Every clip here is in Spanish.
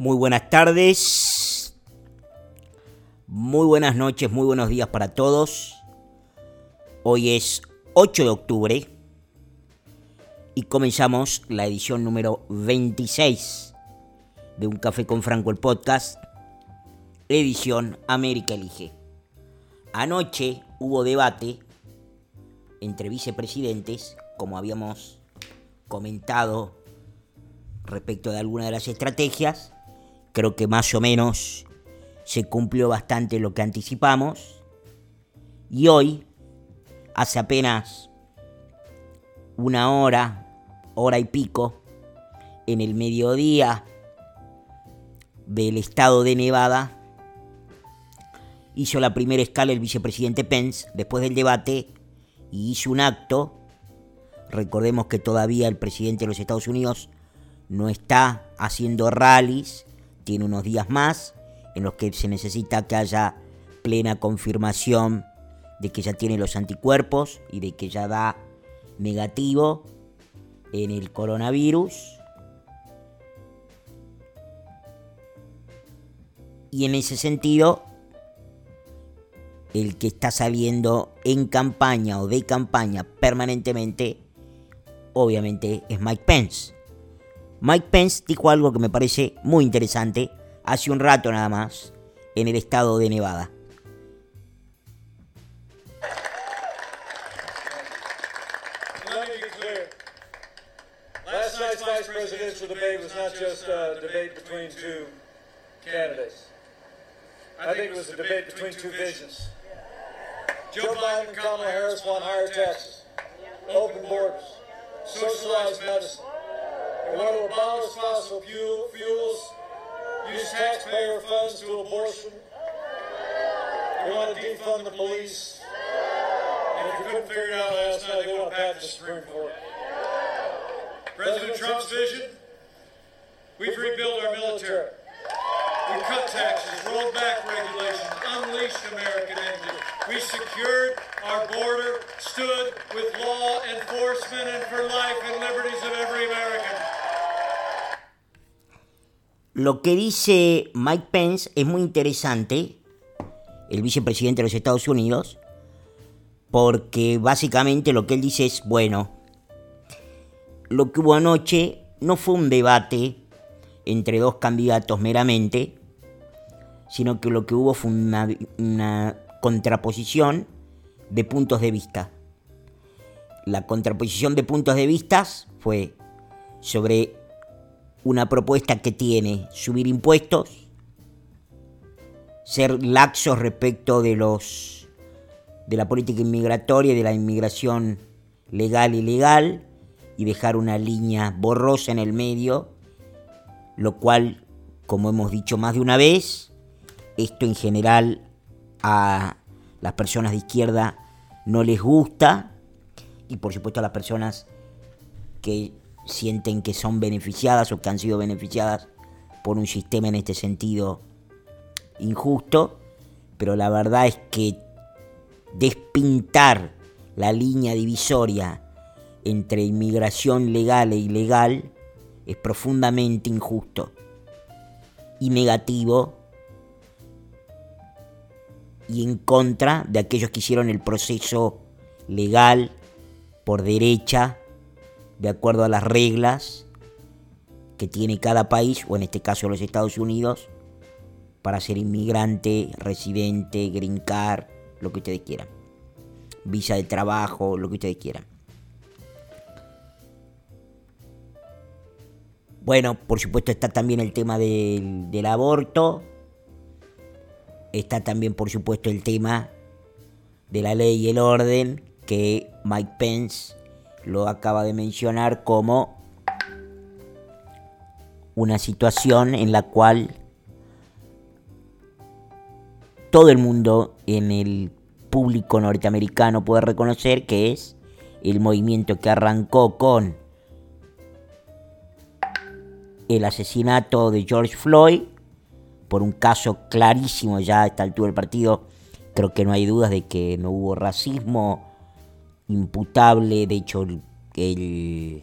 Muy buenas tardes, muy buenas noches, muy buenos días para todos. Hoy es 8 de octubre y comenzamos la edición número 26 de Un Café con Franco el podcast, edición América Elige. Anoche hubo debate entre vicepresidentes, como habíamos comentado respecto de alguna de las estrategias. Creo que más o menos se cumplió bastante lo que anticipamos. Y hoy, hace apenas una hora, hora y pico, en el mediodía del estado de Nevada, hizo la primera escala el vicepresidente Pence después del debate y hizo un acto. Recordemos que todavía el presidente de los Estados Unidos no está haciendo rallies, tiene unos días más en los que se necesita que haya plena confirmación de que ya tiene los anticuerpos y de que ya da negativo en el coronavirus. Y en ese sentido, el que está saliendo en campaña o de campaña permanentemente, obviamente es Mike Pence. Mike Pence dijo algo que me parece muy interesante hace un rato nada más en el estado de Nevada. Presidential debate was not just a debate between two candidates. I think it was a debate between two visions. Joe Biden and Kamala Harris want higher taxes, open borders, socialized medicine. They want to abolish fossil fuel, fuels, use taxpayer funds to abortion. They want to defund the police. And if you couldn't figure it out last night, they want to pack the Supreme Court. President Trump's vision, we've rebuilt our military. We cut taxes, rolled back regulations, unleashed American energy. We secured our border, stood with law enforcement and for life and liberties of every American. Lo que dice Mike Pence es muy interesante, el vicepresidente de los Estados Unidos, porque básicamente lo que él dice es, bueno, lo que hubo anoche no fue un debate entre dos candidatos meramente, sino que lo que hubo fue una, contraposición de puntos de vista. La contraposición de puntos de vista fue sobre una propuesta que tiene subir impuestos, ser laxos respecto de los de la política inmigratoria y de la inmigración legal y ilegal y dejar una línea borrosa en el medio, lo cual, como hemos dicho más de una vez, esto en general a las personas de izquierda no les gusta y por supuesto a las personas que sienten que son beneficiadas o que han sido beneficiadas por un sistema en este sentido injusto, pero la verdad es que despintar la línea divisoria entre inmigración legal e ilegal es profundamente injusto y negativo y en contra de aquellos que hicieron el proceso legal por derecha, de acuerdo a las reglas que tiene cada país, o en este caso los Estados Unidos, para ser inmigrante, residente, green card, lo que ustedes quieran. Visa de trabajo, lo que ustedes quieran. Bueno, por supuesto está también el tema del, del aborto. Está también, por supuesto, el tema de la ley y el orden que Mike Pence lo acaba de mencionar como una situación en la cual todo el mundo en el público norteamericano puede reconocer que es el movimiento que arrancó con el asesinato de George Floyd por un caso clarísimo ya a esta altura del partido. Creo que no hay dudas de que no hubo racismo imputable. De hecho, el,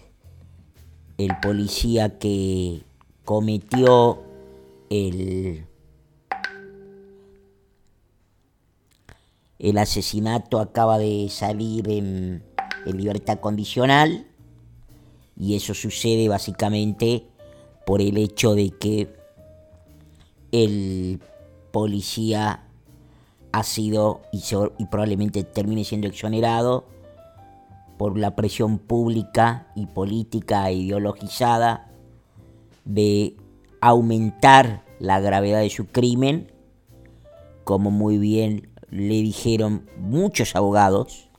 el, policía que cometió el, el asesinato acaba de salir en, en libertad condicional y eso sucede básicamente por el hecho de que el policía ha sido y, y, probablemente termine siendo exonerado por la presión pública y política ideologizada de aumentar la gravedad de su crimen, como muy bien le dijeron muchos abogados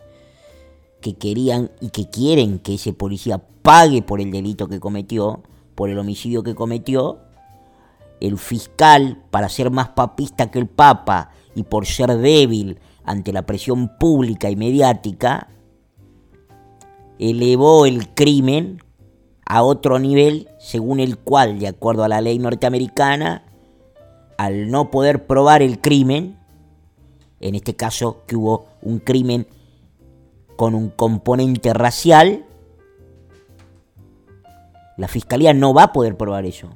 que querían y que quieren que ese policía pague por el delito que cometió, por el homicidio que cometió, el fiscal, para ser más papista que el Papa y por ser débil ante la presión pública y mediática, elevó el crimen a otro nivel según el cual, de acuerdo a la ley norteamericana, al no poder probar el crimen, en este caso que hubo un crimen con un componente racial, la fiscalía no va a poder probar eso.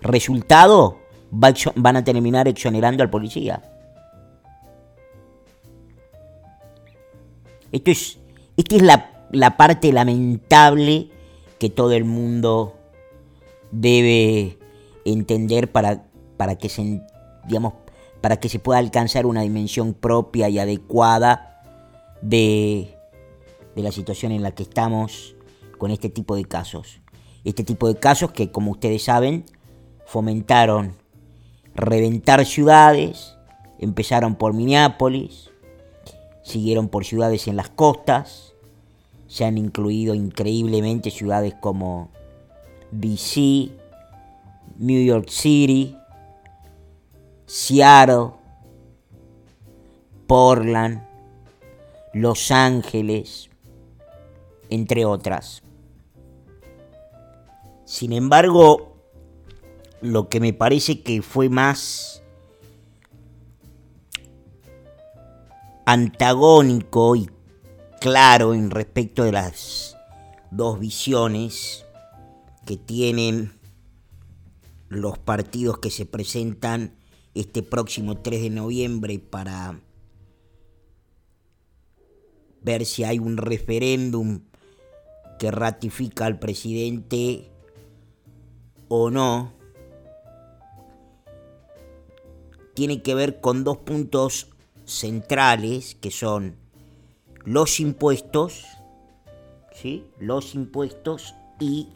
Resultado, van a terminar exonerando al policía. Esto es, esta es la, la parte lamentable que todo el mundo debe entender para, para que se, digamos, para que se pueda alcanzar una dimensión propia y adecuada de, de la situación en la que estamos con este tipo de casos. Este tipo de casos que, como ustedes saben, fomentaron reventar ciudades, empezaron por Minneapolis, siguieron por ciudades en las costas, se han incluido increíblemente ciudades como DC, New York City, Seattle, Portland, Los Ángeles, entre otras. Sin embargo, lo que me parece que fue más antagónico y claro en respecto de las dos visiones que tienen los partidos que se presentan este próximo 3 de noviembre para ver si hay un referéndum que ratifica al presidente o no, tiene que ver con dos puntos centrales que son los impuestos, ¿sí? Los impuestos y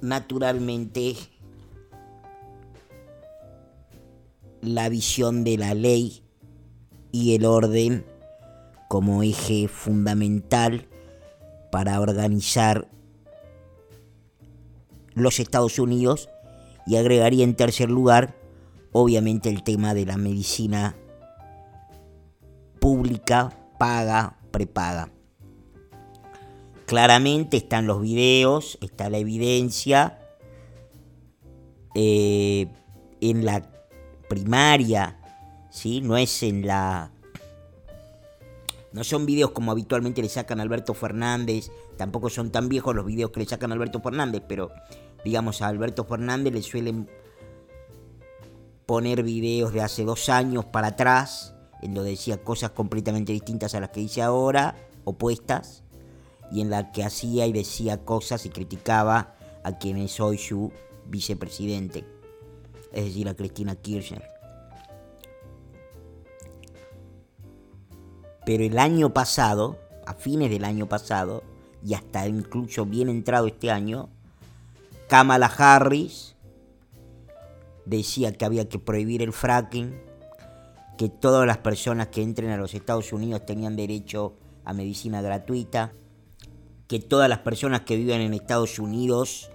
naturalmente la visión de la ley y el orden como eje fundamental para organizar los Estados Unidos y agregaría en tercer lugar obviamente el tema de la medicina pública, paga, prepaga. Claramente están los videos, está la evidencia. Eh, en la primaria, ¿sí? No es en la... No son videos como habitualmente le sacan a Alberto Fernández, tampoco son tan viejos los videos que le sacan a Alberto Fernández, pero digamos a Alberto Fernández le suelen poner videos de hace dos años para atrás, en donde decía cosas completamente distintas a las que dice ahora, opuestas, y en la que hacía y decía cosas y criticaba a quien es hoy su vicepresidente, es decir, a Cristina Kirchner. Pero el año pasado, a fines del año pasado, y hasta incluso bien entrado este año, Kamala Harris decía que había que prohibir el fracking, que todas las personas que entren a los Estados Unidos tenían derecho a medicina gratuita, que todas las personas que viven en Estados Unidos,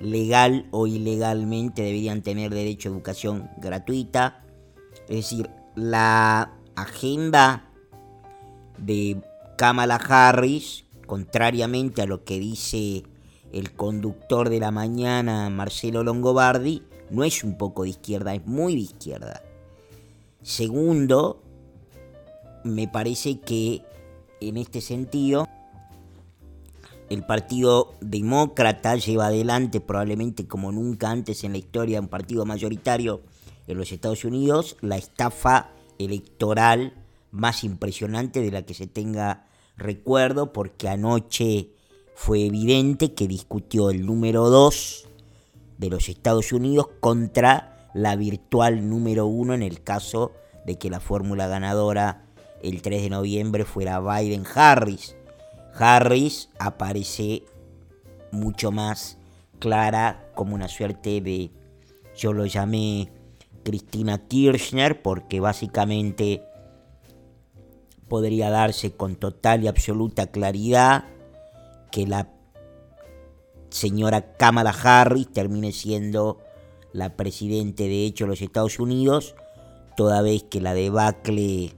legal o ilegalmente, deberían tener derecho a educación gratuita. Es decir, la agenda de Kamala Harris, contrariamente a lo que dice el conductor de la mañana, Marcelo Longobardi, no es un poco de izquierda, es muy de izquierda. Segundo, me parece que en este sentido el Partido Demócrata lleva adelante, probablemente como nunca antes en la historia, un partido mayoritario en los Estados Unidos, la estafa electoral más impresionante de la que se tenga recuerdo, porque anoche fue evidente que discutió el número 2 de los Estados Unidos contra la virtual número 1 en el caso de que la fórmula ganadora el 3 de noviembre fuera Biden-Harris. Harris aparece mucho más clara como una suerte de, yo lo llamé Cristina Kirchner, porque básicamente podría darse con total y absoluta claridad que la señora Kamala Harris termine siendo la presidente de hecho de los Estados Unidos, toda vez que la debacle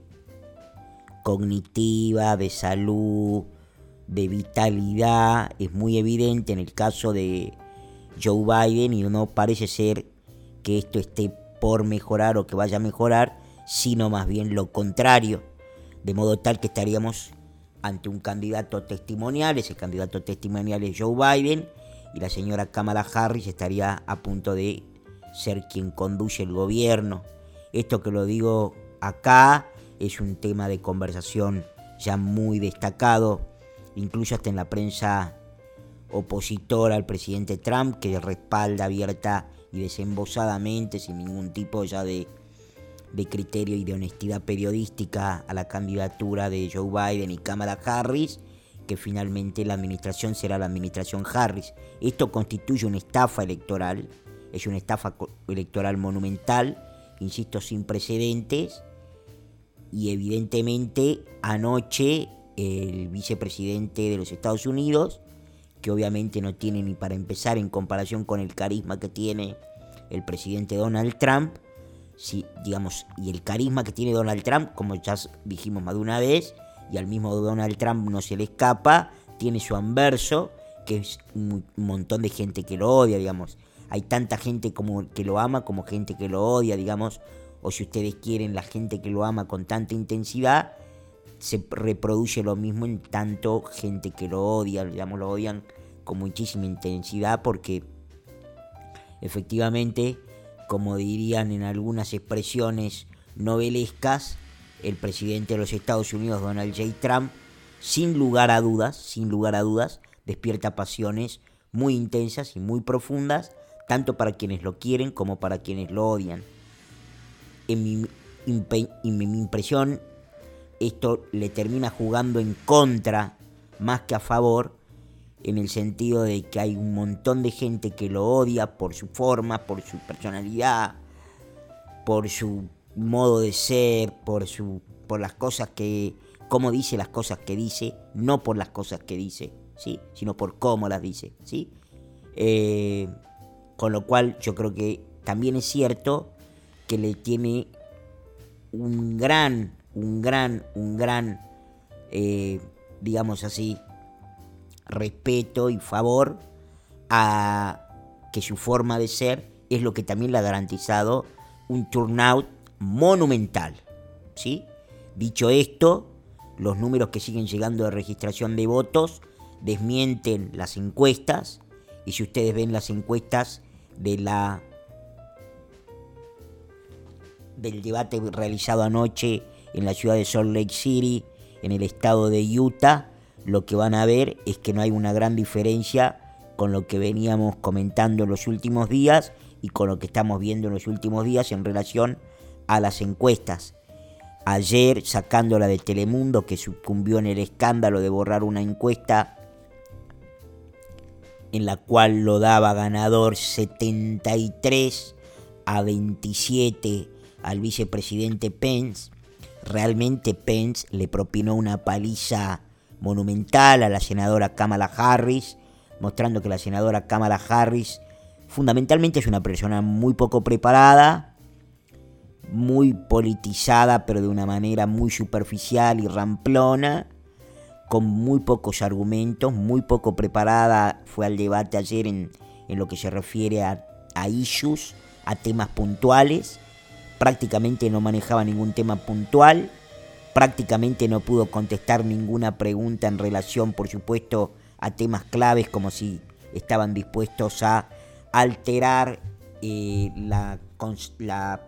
cognitiva, de salud, de vitalidad es muy evidente en el caso de Joe Biden y no parece ser que esto esté por mejorar o que vaya a mejorar, sino más bien lo contrario, de modo tal que estaríamos ante un candidato testimonial, ese candidato testimonial es Joe Biden, y la señora Kamala Harris estaría a punto de ser quien conduce el gobierno. Esto que lo digo acá es un tema de conversación ya muy destacado, incluso hasta en la prensa opositora al presidente Trump, que respalda abierta y desembosadamente, sin ningún tipo ya de, de criterio y de honestidad periodística, a la candidatura de Joe Biden y Kamala Harris, que finalmente la administración será la administración Harris. Esto constituye una estafa electoral, es una estafa electoral monumental, insisto, sin precedentes, y evidentemente anoche el vicepresidente de los Estados Unidos, que obviamente no tiene ni para empezar en comparación con el carisma que tiene el presidente Donald Trump, si, digamos, y el carisma que tiene Donald Trump, como ya dijimos más de una vez, y al mismo Donald Trump no se le escapa, tiene su anverso, que es un montón de gente que lo odia, digamos. Hay tanta gente como que lo ama como gente que lo odia, digamos, o si ustedes quieren, la gente que lo ama con tanta intensidad, se reproduce lo mismo en tanto gente que lo odia, digamos, lo odian con muchísima intensidad porque efectivamente, como dirían en algunas expresiones novelescas, el presidente de los Estados Unidos, Donald J. Trump, sin lugar a dudas, sin lugar a dudas, despierta pasiones muy intensas y muy profundas, tanto para quienes lo quieren como para quienes lo odian en mi, impresión, esto le termina jugando en contra más que a favor, en el sentido de que hay un montón de gente que lo odia por su forma, por su personalidad, por su modo de ser, por su por las cosas que cómo dice las cosas que dice, no por las cosas que dice, ¿sí? sino por cómo las dice, ¿sí? Eh, con lo cual yo creo que también es cierto que le tiene un gran, un gran, un gran, eh, digamos así, respeto y favor a que su forma de ser es lo que también le ha garantizado un turnout monumental. ¿sí? Dicho esto, los números que siguen llegando de registración de votos desmienten las encuestas y si ustedes ven las encuestas de la del debate realizado anoche en la ciudad de Salt Lake City, en el estado de Utah, lo que van a ver es que no hay una gran diferencia con lo que veníamos comentando en los últimos días y con lo que estamos viendo en los últimos días en relación a las encuestas. Ayer, sacándola de Telemundo, que sucumbió en el escándalo de borrar una encuesta en la cual lo daba ganador 73 a 27 al vicepresidente Pence. Realmente Pence le propinó una paliza monumental a la senadora Kamala Harris, mostrando que la senadora Kamala Harris fundamentalmente es una persona muy poco preparada, muy politizada, pero de una manera muy superficial y ramplona, con muy pocos argumentos, muy poco preparada, fue al debate ayer en, lo que se refiere a, a issues, a temas puntuales, prácticamente no manejaba ningún tema puntual, prácticamente no pudo contestar ninguna pregunta en relación, por supuesto, a temas claves como si estaban dispuestos a alterar eh, la, la,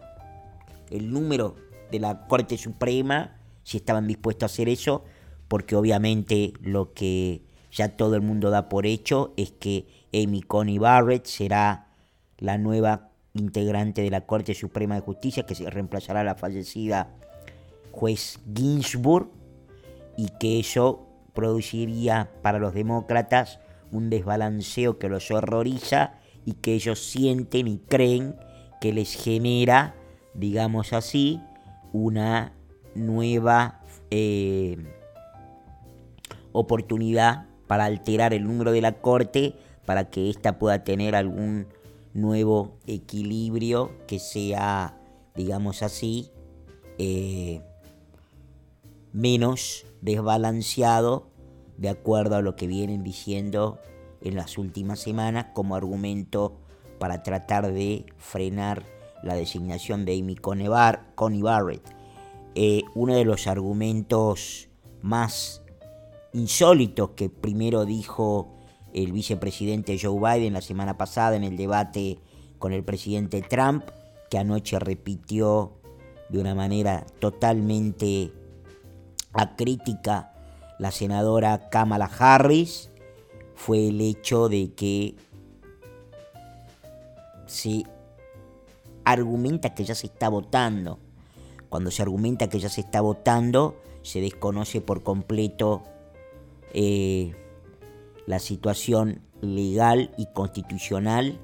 el número de la Corte Suprema, si estaban dispuestos a hacer eso, porque obviamente lo que ya todo el mundo da por hecho es que Amy Coney Barrett será la nueva integrante de la Corte Suprema de Justicia, que se reemplazará a la fallecida juez Ginsburg, y que eso produciría para los demócratas un desbalanceo que los horroriza y que ellos sienten y creen que les genera, digamos así, una nueva eh, oportunidad para alterar el número de la corte para que ésta pueda tener algún nuevo equilibrio que sea, digamos así, eh, menos desbalanceado de acuerdo a lo que vienen diciendo en las últimas semanas como argumento para tratar de frenar la designación de Amy Coney Barrett. Eh, uno de los argumentos más insólitos que primero dijo el vicepresidente Joe Biden la semana pasada en el debate con el presidente Trump, que anoche repitió de una manera totalmente acrítica la senadora Kamala Harris, fue el hecho de que se argumenta que ya se está votando. Cuando se argumenta que ya se está votando, se desconoce por completo eh, la situación legal y constitucional.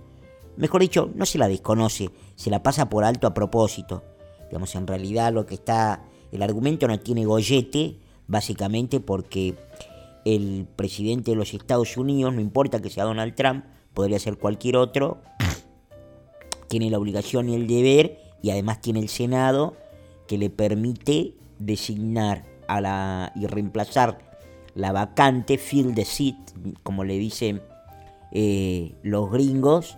Mejor dicho, no se la desconoce, se la pasa por alto a propósito. Digamos, en realidad lo que está, el argumento no tiene gollete, básicamente porque el presidente de los Estados Unidos, no importa que sea Donald Trump, podría ser cualquier otro, tiene la obligación y el deber, y además tiene el Senado, que le permite designar a la, y reemplazar la vacante, fill the seat, como le dicen eh, los gringos,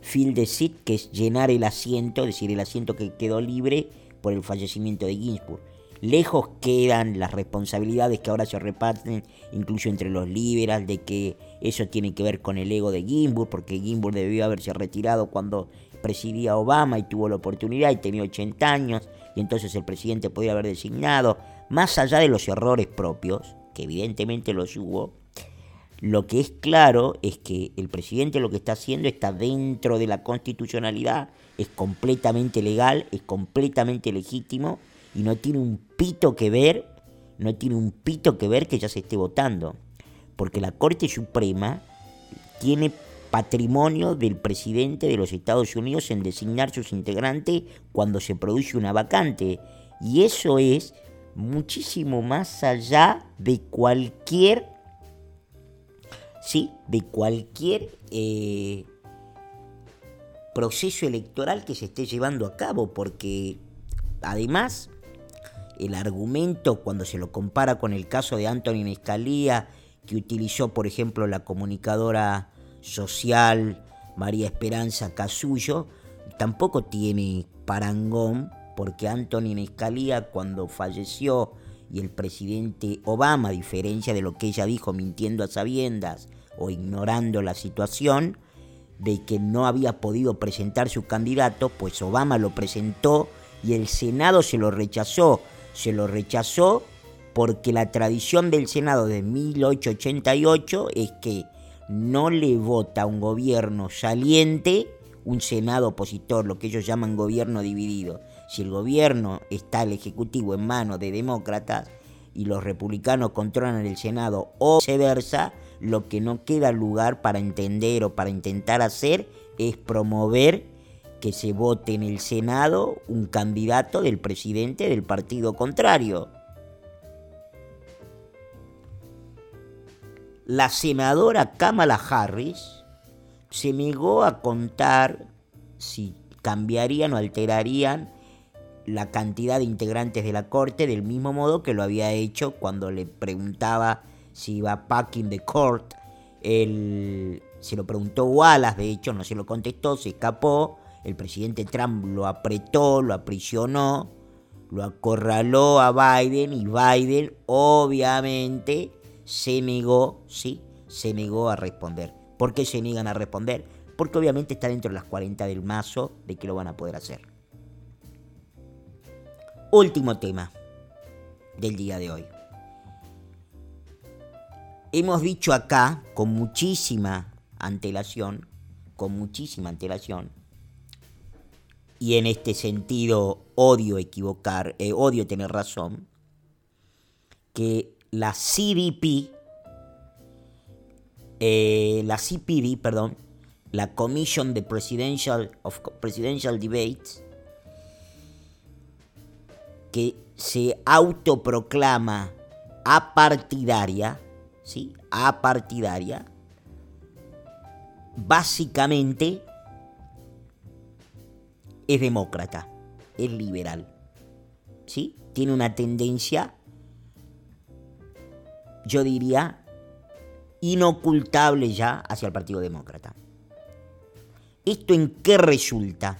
fill the seat, que es llenar el asiento, es decir, el asiento que quedó libre por el fallecimiento de Ginsburg. Lejos quedan las responsabilidades que ahora se reparten, incluso entre los liberales, de que eso tiene que ver con el ego de Ginsburg, porque Ginsburg debió haberse retirado cuando presidía Obama y tuvo la oportunidad y tenía 80 años, y entonces el presidente podía haber designado, más allá de los errores propios, evidentemente los hubo, lo que es claro es que el presidente lo que está haciendo está dentro de la constitucionalidad, es completamente legal, es completamente legítimo y no tiene un pito que ver, no tiene un pito que ver que ya se esté votando. Porque la Corte Suprema tiene patrimonio del presidente de los Estados Unidos en designar sus integrantes cuando se produce una vacante. Y eso es muchísimo más allá de cualquier, sí, de cualquier eh, proceso electoral que se esté llevando a cabo, porque además el argumento cuando se lo compara con el caso de Anthony Escalía, que utilizó por ejemplo la comunicadora social María Esperanza Casullo, tampoco tiene parangón porque Anthony Escalía cuando falleció y el presidente Obama, a diferencia de lo que ella dijo mintiendo a sabiendas o ignorando la situación, de que no había podido presentar su candidato, pues Obama lo presentó y el Senado se lo rechazó se lo rechazó porque la tradición del Senado de 1888 es que no le vota a un gobierno saliente un Senado opositor, lo que ellos llaman gobierno dividido. Si el gobierno está el Ejecutivo en manos de demócratas y los republicanos controlan el Senado o viceversa, lo que no queda lugar para entender o para intentar hacer es promover que se vote en el Senado un candidato del presidente del partido contrario. La senadora Kamala Harris se negó a contar si cambiarían o alterarían la cantidad de integrantes de la Corte del mismo modo que lo había hecho cuando le preguntaba si iba packing the court. se lo preguntó Wallace, de hecho no se lo contestó, se escapó el presidente Trump lo apretó, lo aprisionó, lo acorraló a Biden y Biden obviamente se negó, ¿sí? se negó a responder. ¿Por qué se niegan a responder? Porque obviamente está dentro de las 40 del mazo de que lo van a poder hacer. Último tema del día de hoy. Hemos dicho acá con muchísima antelación, con muchísima antelación, y en este sentido odio equivocar, eh, odio tener razón, que la CDP, eh, la CPD, perdón, la Commission de Presidential, of Presidential Debates, que se autoproclama apartidaria, ¿sí? Apartidaria, básicamente es demócrata, es liberal, ¿sí? Tiene una tendencia, yo diría, inocultable ya hacia el Partido Demócrata. ¿Esto en qué resulta?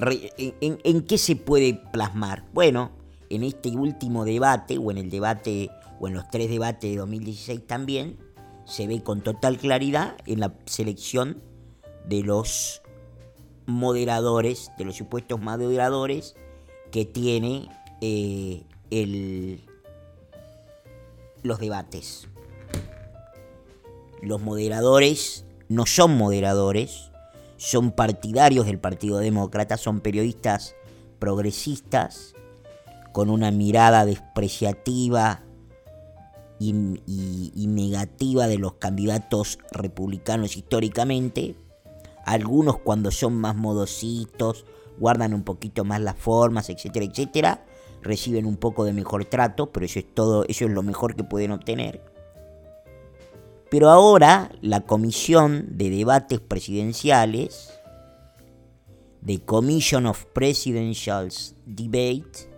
¿En, qué se puede plasmar? Bueno, en este último debate, o en el debate, o en los tres debates de 2016 también, se ve con total claridad en la selección de los moderadores, de los supuestos moderadores que tiene eh, el, los debates. Los moderadores no son moderadores, son partidarios del Partido Demócrata, son periodistas progresistas con una mirada despreciativa y, negativa de los candidatos republicanos históricamente. Algunos cuando son más modositos, guardan un poquito más las formas, etcétera, etcétera, reciben un poco de mejor trato, pero eso es todo, eso es lo mejor que pueden obtener. Pero ahora la Comisión de Debates Presidenciales, The Commission of Presidential Debate,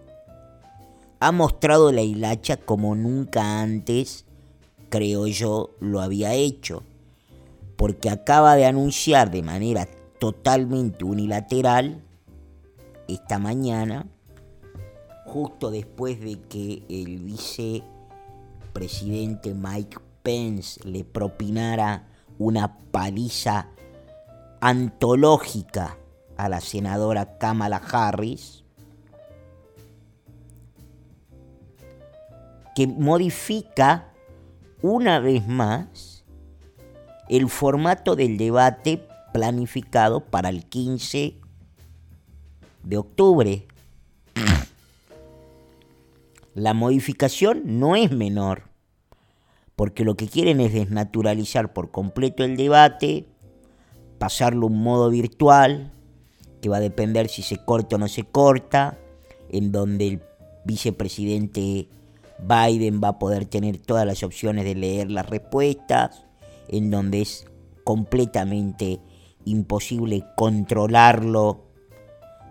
ha mostrado la hilacha como nunca antes, creo yo, lo había hecho, porque acaba de anunciar de manera totalmente unilateral esta mañana, justo después de que el vicepresidente Mike Pence le propinara una paliza antológica a la senadora Kamala Harris, que modifica una vez más el formato del debate planificado para el 15 de octubre. La modificación no es menor porque lo que quieren es desnaturalizar por completo el debate, pasarlo a un modo virtual, que va a depender si se corta o no se corta, en donde el vicepresidente Biden va a poder tener todas las opciones de leer las respuestas, en donde es completamente imposible controlarlo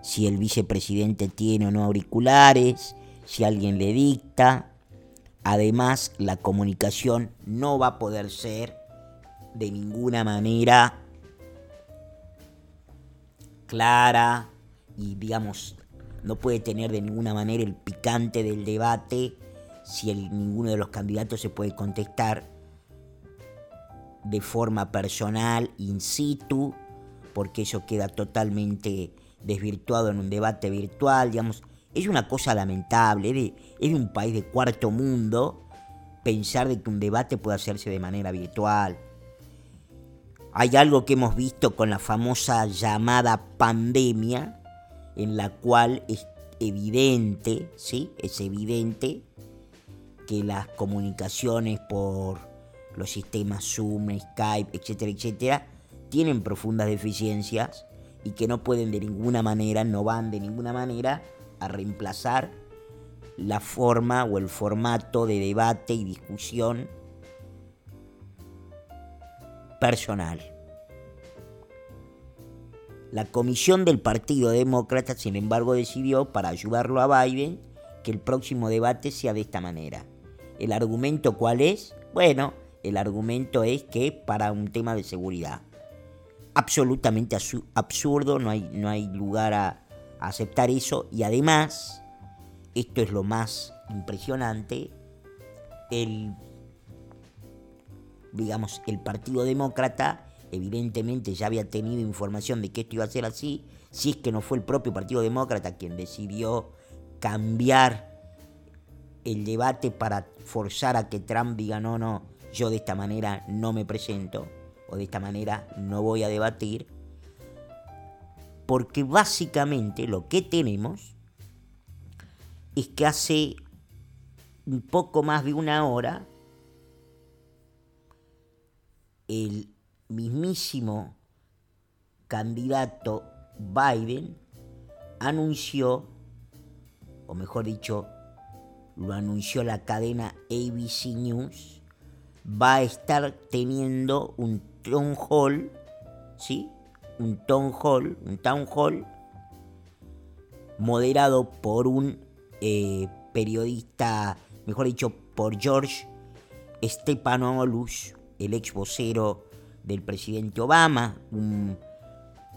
si el vicepresidente tiene o no auriculares, si alguien le dicta. Además, la comunicación no va a poder ser de ninguna manera clara y digamos no puede tener de ninguna manera el picante del debate si ninguno de los candidatos se puede contestar de forma personal, in situ, porque eso queda totalmente desvirtuado en un debate virtual, digamos, es una cosa lamentable, es de, un país de cuarto mundo pensar de que un debate puede hacerse de manera virtual. Hay algo que hemos visto con la famosa llamada pandemia, en la cual es evidente, ¿sí? Es evidente que las comunicaciones por los sistemas Zoom, Skype, etcétera, etcétera, tienen profundas deficiencias y que no pueden de ninguna manera, no van de ninguna manera a reemplazar la forma o el formato de debate y discusión personal. La comisión del Partido Demócrata, sin embargo, decidió, para ayudarlo a Biden, que el próximo debate sea de esta manera. ¿El argumento cuál es? Bueno, el argumento es que para un tema de seguridad. Absolutamente absurdo, no hay, no hay lugar a, aceptar eso y además, esto es lo más impresionante, el digamos, el Partido Demócrata evidentemente ya había tenido información de que esto iba a ser así, si es que no fue el propio Partido Demócrata quien decidió cambiar el debate para forzar a que Trump diga no, no, yo de esta manera no me presento o de esta manera no voy a debatir, porque básicamente lo que tenemos es que hace un poco más de una hora el mismísimo candidato Biden anunció, o mejor dicho, lo anunció la cadena ABC News, va a estar teniendo un town hall, ¿sí? Un town hall, un town hall moderado por un eh, periodista, mejor dicho, por George Stephanopoulos, el ex vocero del presidente Obama, un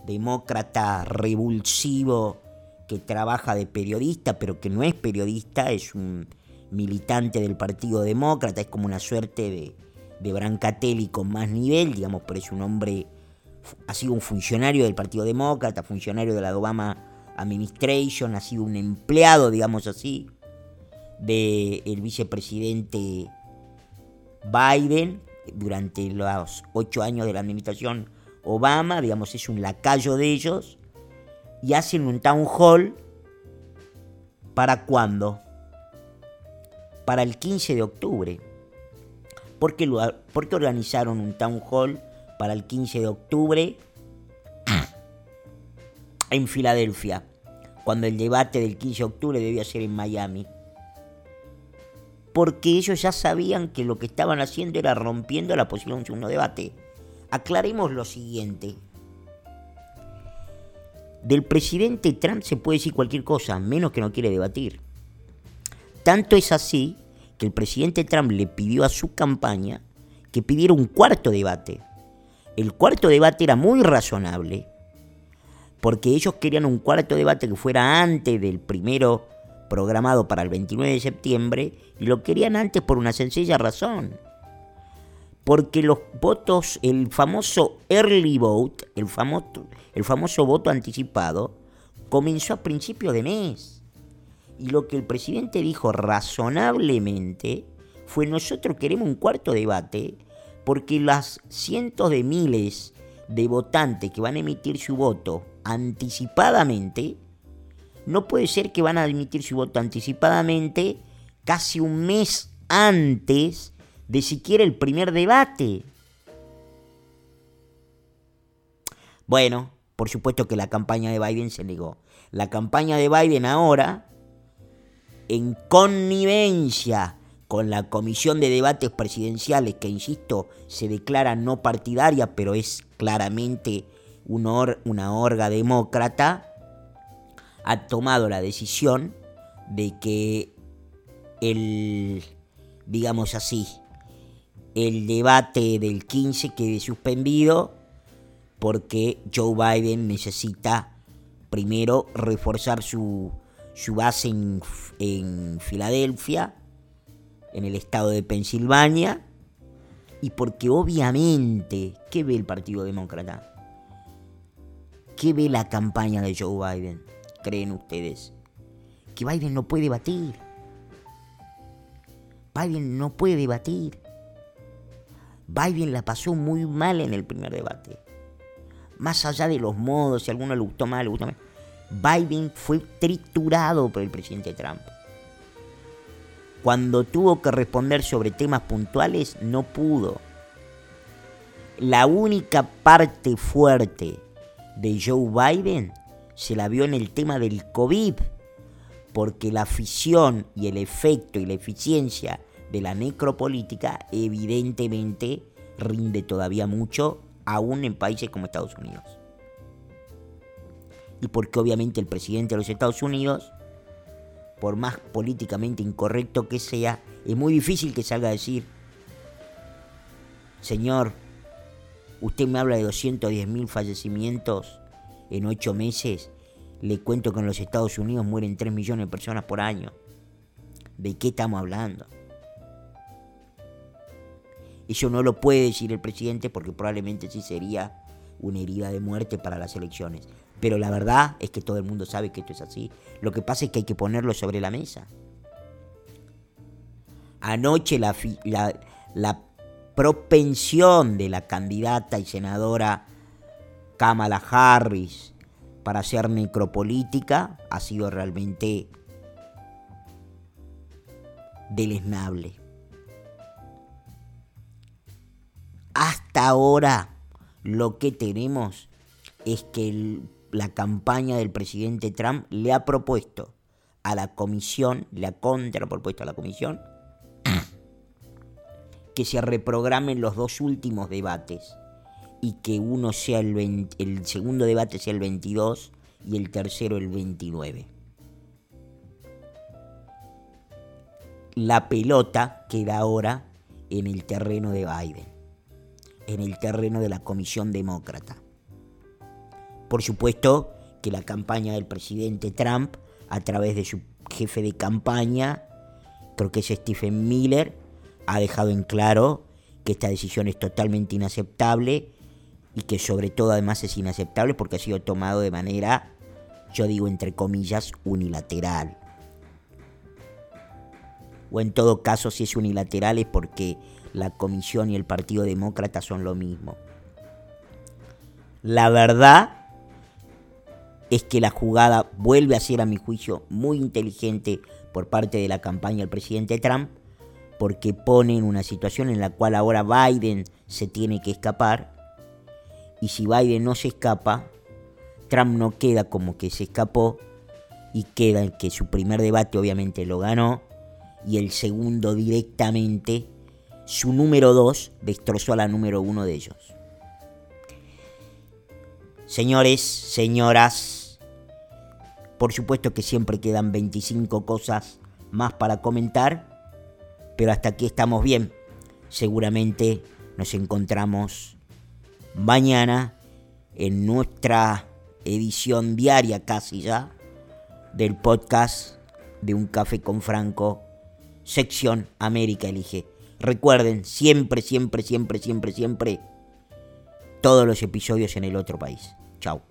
demócrata revulsivo que trabaja de periodista, pero que no es periodista, es un militante del Partido Demócrata, es como una suerte de, de Brancatelli con más nivel, digamos, pero es un hombre, ha sido un funcionario del Partido Demócrata, funcionario de la Obama Administration, ha sido un empleado, digamos así, del vicepresidente Biden durante los ocho años de la administración Obama, digamos, es un lacayo de ellos, y hacen un town hall para cuándo? Para el 15 de octubre. ¿Por qué, ¿Por qué organizaron un town hall para el 15 de octubre en Filadelfia? Cuando el debate del 15 de octubre debía ser en Miami porque ellos ya sabían que lo que estaban haciendo era rompiendo la posibilidad de un segundo debate. Aclaremos lo siguiente. Del presidente Trump se puede decir cualquier cosa, menos que no quiere debatir. Tanto es así que el presidente Trump le pidió a su campaña que pidiera un cuarto debate. El cuarto debate era muy razonable, porque ellos querían un cuarto debate que fuera antes del primero programado para el 29 de septiembre y lo querían antes por una sencilla razón. Porque los votos, el famoso early vote, el famoso, el famoso voto anticipado, comenzó a principio de mes. Y lo que el presidente dijo razonablemente fue nosotros queremos un cuarto debate porque las cientos de miles de votantes que van a emitir su voto anticipadamente no puede ser que van a admitir su voto anticipadamente casi un mes antes de siquiera el primer debate. Bueno, por supuesto que la campaña de Biden se negó. La campaña de Biden ahora, en connivencia con la Comisión de Debates Presidenciales, que insisto, se declara no partidaria, pero es claramente una, orga demócrata, ha tomado la decisión de que el, digamos así, el debate del 15 quede suspendido porque Joe Biden necesita primero reforzar su, su base en, en Filadelfia, en el estado de Pensilvania, y porque obviamente, ¿qué ve el Partido Demócrata? ¿Qué ve la campaña de Joe Biden? creen ustedes? Que Biden no puede debatir. Biden no puede debatir. Biden la pasó muy mal en el primer debate. Más allá de los modos, si alguno le gustó mal, le gustó mal. Biden fue triturado por el presidente Trump. Cuando tuvo que responder sobre temas puntuales, no pudo. La única parte fuerte de Joe Biden se la vio en el tema del COVID, porque la afición y el efecto y la eficiencia de la necropolítica evidentemente rinde todavía mucho, aún en países como Estados Unidos. Y porque obviamente el presidente de los Estados Unidos, por más políticamente incorrecto que sea, es muy difícil que salga a decir, señor, usted me habla de 210.000 fallecimientos en ocho meses, le cuento que en los Estados Unidos mueren 3 millones de personas por año. ¿De qué estamos hablando? Eso no lo puede decir el presidente porque probablemente sí sería una herida de muerte para las elecciones. Pero la verdad es que todo el mundo sabe que esto es así. Lo que pasa es que hay que ponerlo sobre la mesa. Anoche la, la, propensión de la candidata y senadora Kamala Harris para hacer necropolítica ha sido realmente deleznable. Hasta ahora lo que tenemos es que la campaña del presidente Trump le ha propuesto a la comisión, le ha contrapropuesto a la comisión, que se reprogramen los dos últimos debates y que uno sea el, el segundo debate sea el 22 y el tercero el 29. La pelota queda ahora en el terreno de Biden, en el terreno de la Comisión Demócrata. Por supuesto que la campaña del presidente Trump, a través de su jefe de campaña, creo que es Stephen Miller, ha dejado en claro que esta decisión es totalmente inaceptable y que sobre todo además es inaceptable porque ha sido tomado de manera, yo digo entre comillas, unilateral. O en todo caso, si es unilateral es porque la Comisión y el Partido Demócrata son lo mismo. La verdad es que la jugada vuelve a ser, a mi juicio, muy inteligente por parte de la campaña del presidente Trump, porque pone en una situación en la cual ahora Biden se tiene que escapar, y si Biden no se escapa, Trump no queda como que se escapó, y queda en que su primer debate obviamente lo ganó, y el segundo directamente, su número dos destrozó a la número uno de ellos. Señores, señoras, por supuesto que siempre quedan 25 cosas más para comentar pero hasta aquí estamos bien. Seguramente nos encontramos mañana en nuestra edición diaria casi ya del podcast de Un Café con Franco, sección América Elige. Recuerden, siempre, siempre, siempre, siempre, siempre, todos los episodios en el otro país. Chao.